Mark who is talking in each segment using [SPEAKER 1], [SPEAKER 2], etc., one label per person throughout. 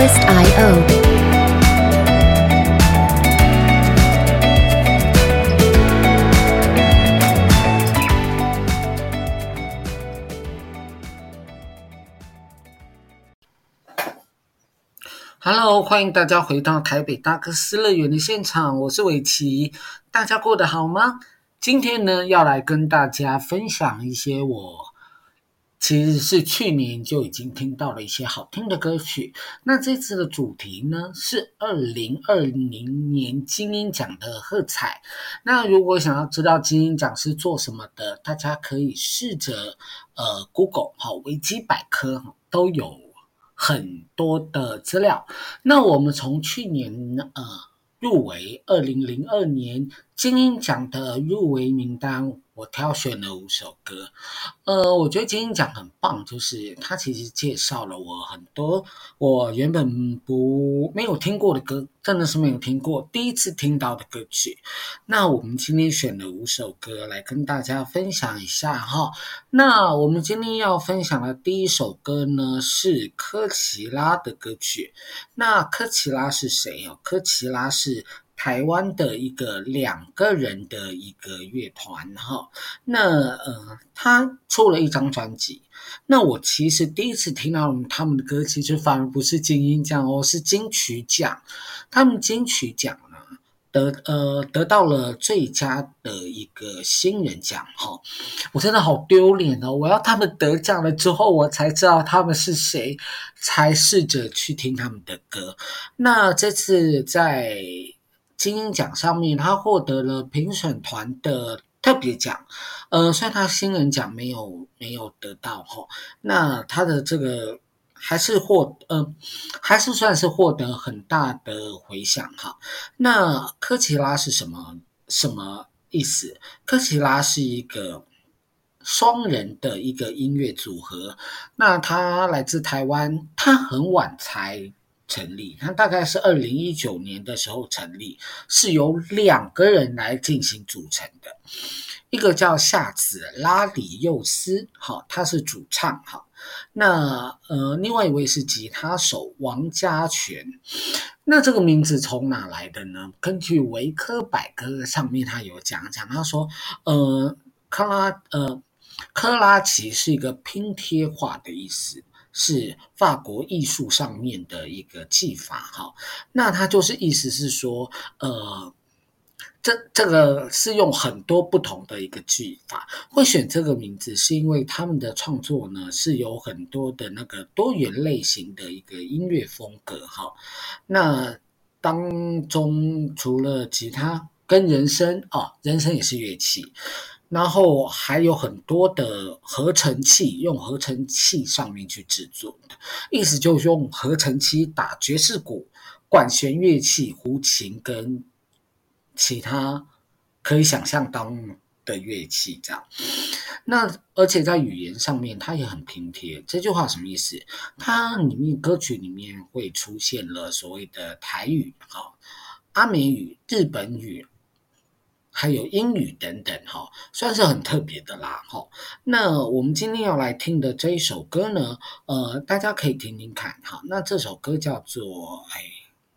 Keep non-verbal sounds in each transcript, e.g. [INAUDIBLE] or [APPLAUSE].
[SPEAKER 1] twist.io。
[SPEAKER 2] Hello，欢迎大家回到台北大哥斯乐园的现场，我是伟奇，大家过得好吗？今天呢，要来跟大家分享一些我其实是去年就已经听到了一些好听的歌曲。那这次的主题呢，是二零二零年金鹰奖的喝彩。那如果想要知道金鹰奖是做什么的，大家可以试着呃 Google 好维基百科都有。很多的资料，那我们从去年呃入围二零零二年金音奖的入围名单。我挑选了五首歌，呃，我觉得金音奖很棒，就是它其实介绍了我很多我原本不没有听过的歌，真的是没有听过，第一次听到的歌曲。那我们今天选了五首歌来跟大家分享一下哈。那我们今天要分享的第一首歌呢是科奇拉的歌曲。那科奇拉是谁哦？科奇拉是。台湾的一个两个人的一个乐团哈，那呃，他出了一张专辑。那我其实第一次听到他们的歌，其实反而不是金音奖哦，是金曲奖。他们金曲奖呢得呃得到了最佳的一个新人奖哈。我真的好丢脸哦！我要他们得奖了之后，我才知道他们是谁，才试着去听他们的歌。那这次在。金音奖上面，他获得了评审团的特别奖，呃，虽然他新人奖没有没有得到哈，那他的这个还是获，呃，还是算是获得很大的回响哈。那科奇拉是什么什么意思？科奇拉是一个双人的一个音乐组合，那他来自台湾，他很晚才。成立，它大概是二零一九年的时候成立，是由两个人来进行组成的，一个叫夏子拉里幼斯，好，他是主唱，哈，那呃，另外一位是吉他手王家全，那这个名字从哪来的呢？根据维科百科上面他有讲讲，他说，呃，克拉呃克拉奇是一个拼贴画的意思。是法国艺术上面的一个技法，哈，那它就是意思是说，呃，这这个是用很多不同的一个技法，会选这个名字，是因为他们的创作呢是有很多的那个多元类型的一个音乐风格，哈，那当中除了吉他跟人声，哦，人声也是乐器。然后还有很多的合成器，用合成器上面去制作的，意思就是用合成器打爵士鼓、管弦乐器、胡琴跟其他可以想象当的乐器这样。那而且在语言上面，它也很拼贴。这句话什么意思？它里面歌曲里面会出现了所谓的台语、哈阿美语、日本语。还有英语等等，哈，算是很特别的啦，哈。那我们今天要来听的这一首歌呢，呃，大家可以听听看，哈。那这首歌叫做，哎，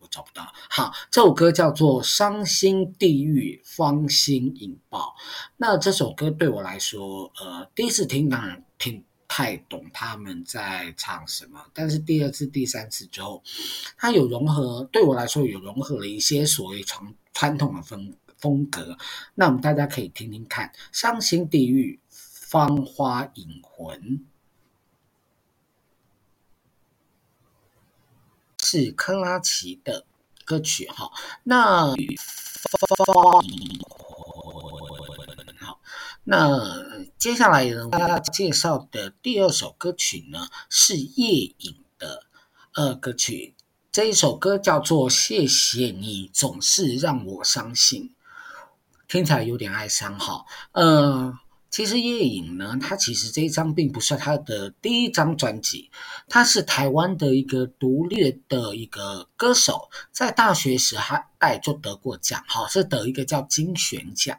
[SPEAKER 2] 我找不到，好，这首歌叫做《伤心地狱芳心引爆》。那这首歌对我来说，呃，第一次听当然听太懂他们在唱什么，但是第二次、第三次之后，它有融合，对我来说有融合了一些所谓传传统的风格。风格，那我们大家可以听听看，《伤心地狱》芳花引魂是克拉奇的歌曲哈。那芳魂好，那接下来呢，为大家介绍的第二首歌曲呢是夜隐的呃歌曲，这一首歌叫做《谢谢你总是让我伤心》。听起来有点哀伤哈，呃，其实叶颖呢，他其实这一张并不是他的第一张专辑，他是台湾的一个独立的一个歌手，在大学时还爱就得过奖，哈，是得一个叫金旋奖。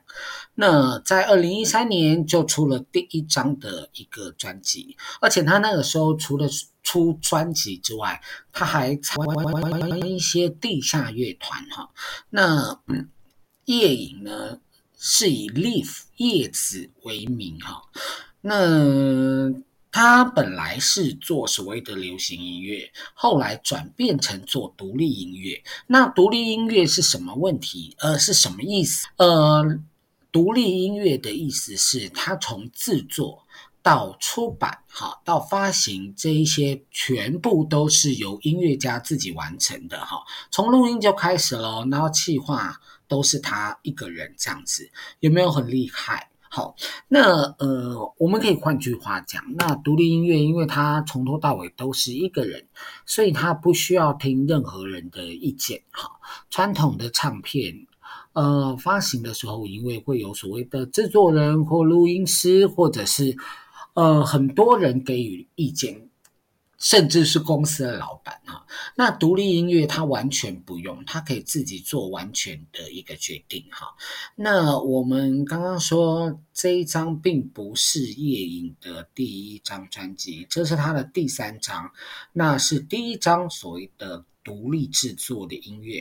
[SPEAKER 2] 那在二零一三年就出了第一张的一个专辑，而且他那个时候除了出专辑之外，他还参加一些地下乐团，哈。那嗯，叶影呢？是以 Leaf 叶子为名哈，那他本来是做所谓的流行音乐，后来转变成做独立音乐。那独立音乐是什么问题？呃，是什么意思？呃，独立音乐的意思是，他从制作到出版，哈，到发行这一些，全部都是由音乐家自己完成的哈，从录音就开始喽，然后企划。都是他一个人这样子，有没有很厉害？好，那呃，我们可以换句话讲，那独立音乐，因为他从头到尾都是一个人，所以他不需要听任何人的意见。哈，传统的唱片，呃，发行的时候，因为会有所谓的制作人或录音师，或者是呃很多人给予意见。甚至是公司的老板哈，那独立音乐他完全不用，他可以自己做完全的一个决定哈。那我们刚刚说这一张并不是夜影的第一张专辑，这是他的第三张，那是第一张所谓的。独立制作的音乐，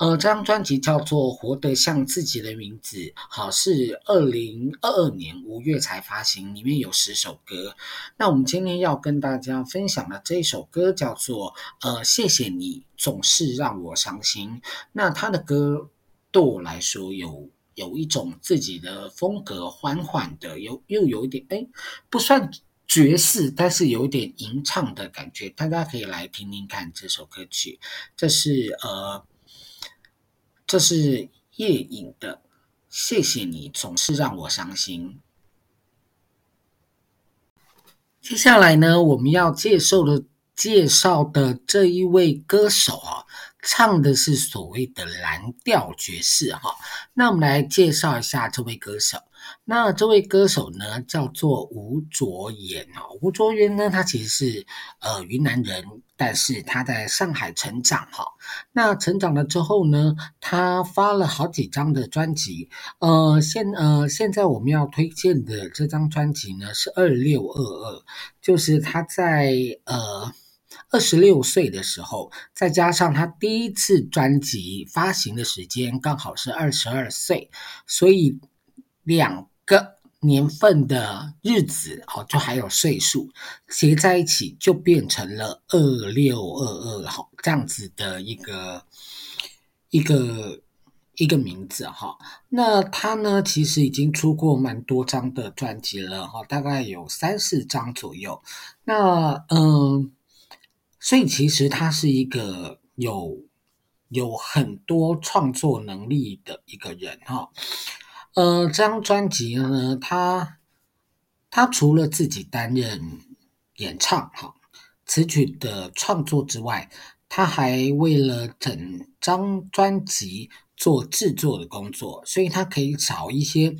[SPEAKER 2] 呃，这张专辑叫做《活得像自己的名字》，好，是二零二二年五月才发行，里面有十首歌。那我们今天要跟大家分享的这一首歌叫做《呃，谢谢你总是让我伤心》。那他的歌对我来说有有一种自己的风格，缓缓的，又又有一点哎，不算。爵士，但是有点吟唱的感觉，大家可以来听听看这首歌曲。这是呃，这是叶颖的，谢谢你总是让我伤心。接下来呢，我们要介绍的介绍的这一位歌手啊，唱的是所谓的蓝调爵士哈。那我们来介绍一下这位歌手。那这位歌手呢，叫做吴卓源哦。吴卓源呢，他其实是呃云南人，但是他在上海成长哈。那成长了之后呢，他发了好几张的专辑。呃，现呃现在我们要推荐的这张专辑呢，是二六二二，就是他在呃二十六岁的时候，再加上他第一次专辑发行的时间刚好是二十二岁，所以。两个年份的日子哦，就还有岁数结在一起，就变成了二六二二哈，这样子的一个一个一个名字哈。那他呢，其实已经出过蛮多张的专辑了哈，大概有三四张左右。那嗯，所以其实他是一个有有很多创作能力的一个人哈。呃，这张专辑呢，他他除了自己担任演唱哈词曲的创作之外，他还为了整张专辑做制作的工作，所以他可以找一些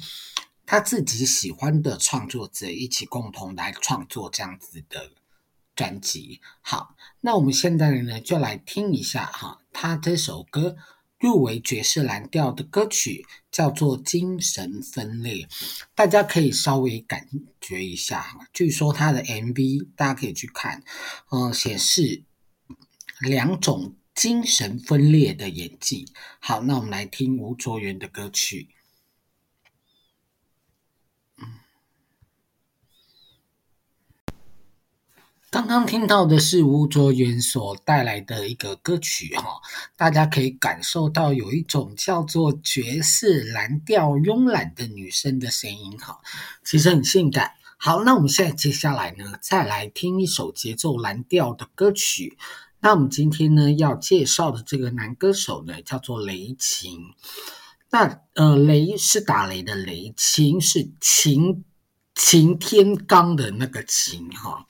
[SPEAKER 2] 他自己喜欢的创作者一起共同来创作这样子的专辑。好，那我们现在呢，就来听一下哈，他这首歌。入围爵士蓝调的歌曲叫做《精神分裂》，大家可以稍微感觉一下。据说他的 MV 大家可以去看，呃，显示两种精神分裂的演技。好，那我们来听吴卓源的歌曲。刚刚听到的是吴卓源所带来的一个歌曲哈，大家可以感受到有一种叫做爵士蓝调慵懒的女生的声音哈，其实很性感。好，那我们现在接下来呢，再来听一首节奏蓝调的歌曲。那我们今天呢要介绍的这个男歌手呢叫做雷琴。那呃，雷是打雷的雷，琴是擎擎天刚的那个擎哈。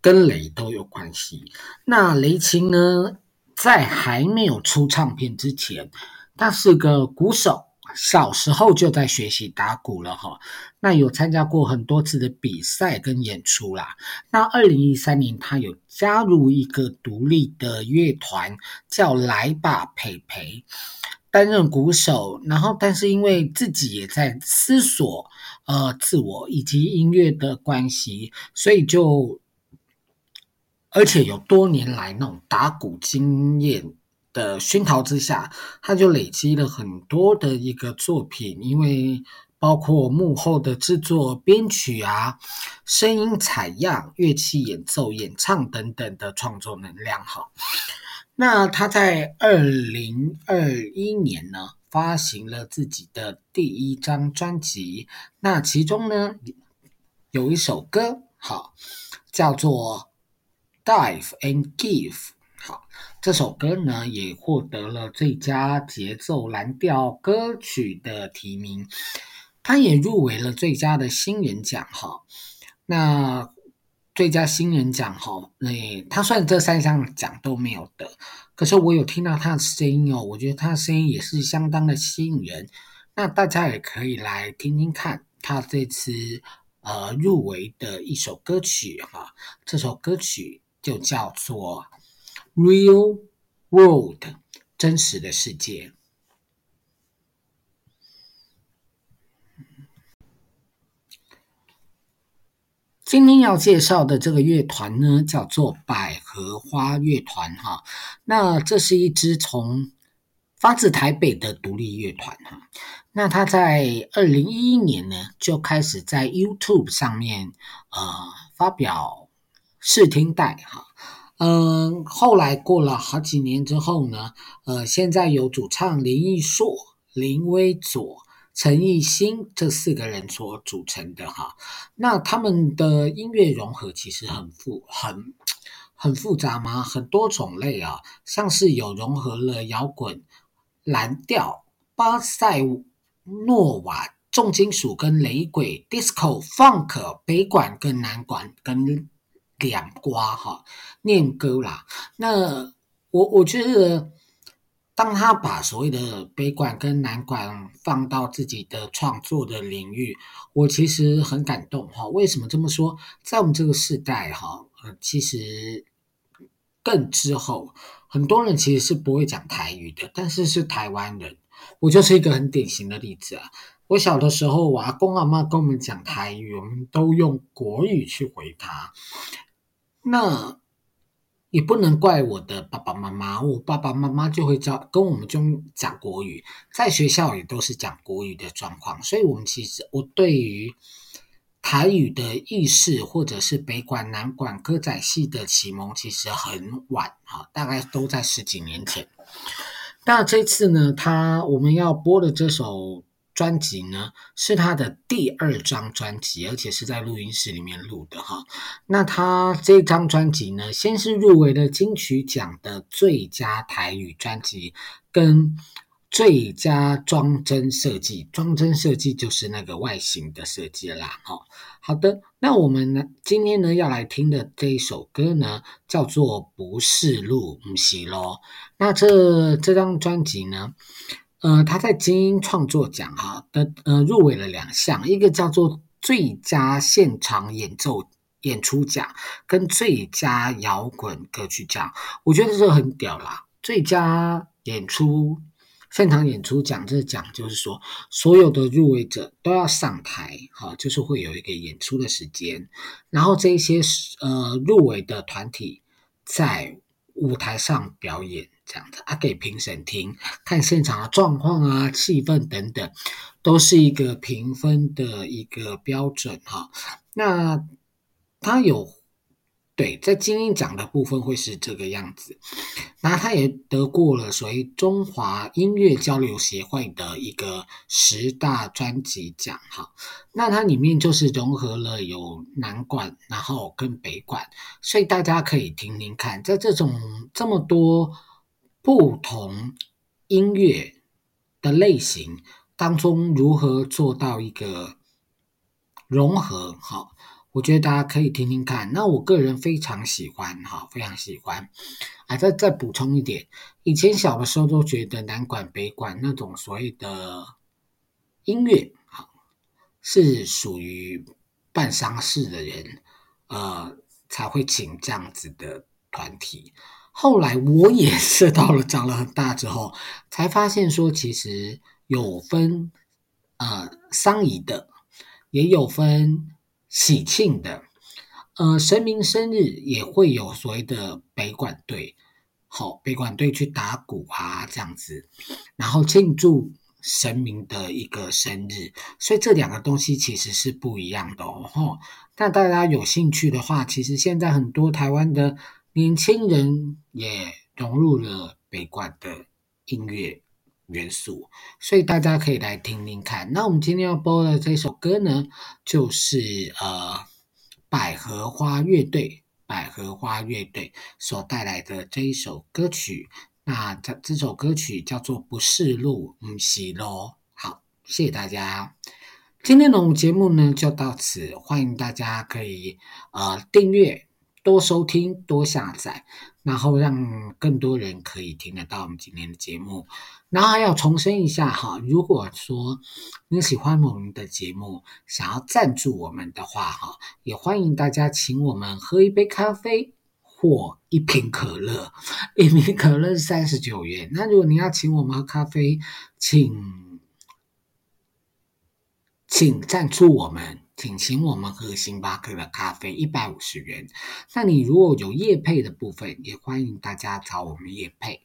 [SPEAKER 2] 跟雷都有关系。那雷擎呢，在还没有出唱片之前，他是个鼓手，小时候就在学习打鼓了哈，那有参加过很多次的比赛跟演出啦。那二零一三年，他有加入一个独立的乐团，叫来吧培培，担任鼓手。然后，但是因为自己也在思索呃自我以及音乐的关系，所以就而且有多年来那种打鼓经验。的熏陶之下，他就累积了很多的一个作品，因为包括幕后的制作、编曲啊、声音采样、乐器演奏、演唱等等的创作能量。哈，那他在二零二一年呢，发行了自己的第一张专辑，那其中呢有一首歌，好，叫做《Dive and Give》。好，这首歌呢也获得了最佳节奏蓝调歌曲的提名，它也入围了最佳的新人奖。哈，那最佳新人奖，哈，那他算这三项奖都没有得，可是我有听到他的声音哦，我觉得他的声音也是相当的吸引人。那大家也可以来听听看他这次呃入围的一首歌曲哈，这首歌曲就叫做。Real world，真实的世界。今天要介绍的这个乐团呢，叫做百合花乐团哈。那这是一支从发自台北的独立乐团哈。那他在二零一一年呢，就开始在 YouTube 上面呃发表试听带哈。嗯，后来过了好几年之后呢，呃，现在有主唱林艺硕、林威佐、陈奕新这四个人所组成的哈。那他们的音乐融合其实很复很很复杂吗？很多种类啊，像是有融合了摇滚、蓝调、巴塞诺瓦、重金属跟雷鬼、disco、funk、北管跟南管跟。两瓜哈念歌啦，那我我觉得，当他把所谓的北管跟南管放到自己的创作的领域，我其实很感动哈。为什么这么说？在我们这个时代哈，其实更之后，很多人其实是不会讲台语的，但是是台湾人，我就是一个很典型的例子啊。我小的时候，我阿公阿妈跟我们讲台语，我们都用国语去回他。那也不能怪我的爸爸妈妈，我爸爸妈妈就会教跟我们就讲国语，在学校也都是讲国语的状况，所以我们其实我对于台语的意识或者是北管南管歌仔戏的启蒙其实很晚哈，大概都在十几年前。那这次呢，他我们要播的这首。专辑呢是他的第二张专辑，而且是在录音室里面录的哈。那他这张专辑呢，先是入围了金曲奖的最佳台语专辑跟最佳装帧设计，装帧设计就是那个外形的设计啦。哈，好的，那我们呢今天呢要来听的这一首歌呢叫做《不是路不是路》。那这这张专辑呢？呃，他在金音创作奖哈的呃入围了两项，一个叫做最佳现场演奏演出奖跟最佳摇滚歌曲奖，我觉得这很屌啦！最佳演出现场演出奖这奖就是说，所有的入围者都要上台哈，就是会有一个演出的时间，然后这一些呃入围的团体在舞台上表演。这样子啊，给评审听，看现场的状况啊、气氛等等，都是一个评分的一个标准哈。那他有对在金音奖的部分会是这个样子，那他也得过了所谓中华音乐交流协会的一个十大专辑奖哈。那它里面就是融合了有南管，然后跟北管，所以大家可以听听看，在这种这么多。不同音乐的类型当中，如何做到一个融合？哈，我觉得大家可以听听看。那我个人非常喜欢，哈，非常喜欢。啊，再再补充一点，以前小的时候都觉得南管北管那种所谓的音乐啊，是属于办丧事的人，呃，才会请这样子的团体。后来我也 [LAUGHS] 是到了长了很大之后，才发现说，其实有分呃丧仪的，也有分喜庆的，呃，神明生日也会有所谓的北管队，好，北管队去打鼓啊这样子，然后庆祝神明的一个生日，所以这两个东西其实是不一样的哦。那大家有兴趣的话，其实现在很多台湾的。年轻人也融入了北管的音乐元素，所以大家可以来听听看。那我们今天要播的这首歌呢，就是呃百合花乐队，百合花乐队所带来的这一首歌曲。那这这首歌曲叫做《不是路，不是路》。好，谢谢大家。今天的我们节目呢就到此，欢迎大家可以呃订阅。多收听，多下载，然后让更多人可以听得到我们今天的节目。然后还要重申一下哈，如果说你喜欢我们的节目，想要赞助我们的话哈，也欢迎大家请我们喝一杯咖啡或一瓶可乐，一瓶可乐是三十九元。那如果你要请我们喝咖啡，请请赞助我们。请请我们喝星巴克的咖啡，一百五十元。那你如果有夜配的部分，也欢迎大家找我们夜配。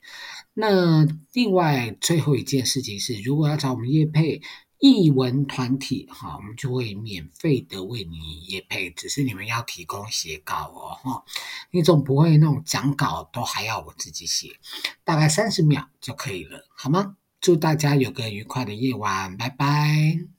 [SPEAKER 2] 那另外最后一件事情是，如果要找我们夜配译文团体，哈，我们就会免费的为你业配，只是你们要提供写稿哦，哈，你总不会那种讲稿都还要我自己写，大概三十秒就可以了，好吗？祝大家有个愉快的夜晚，拜拜。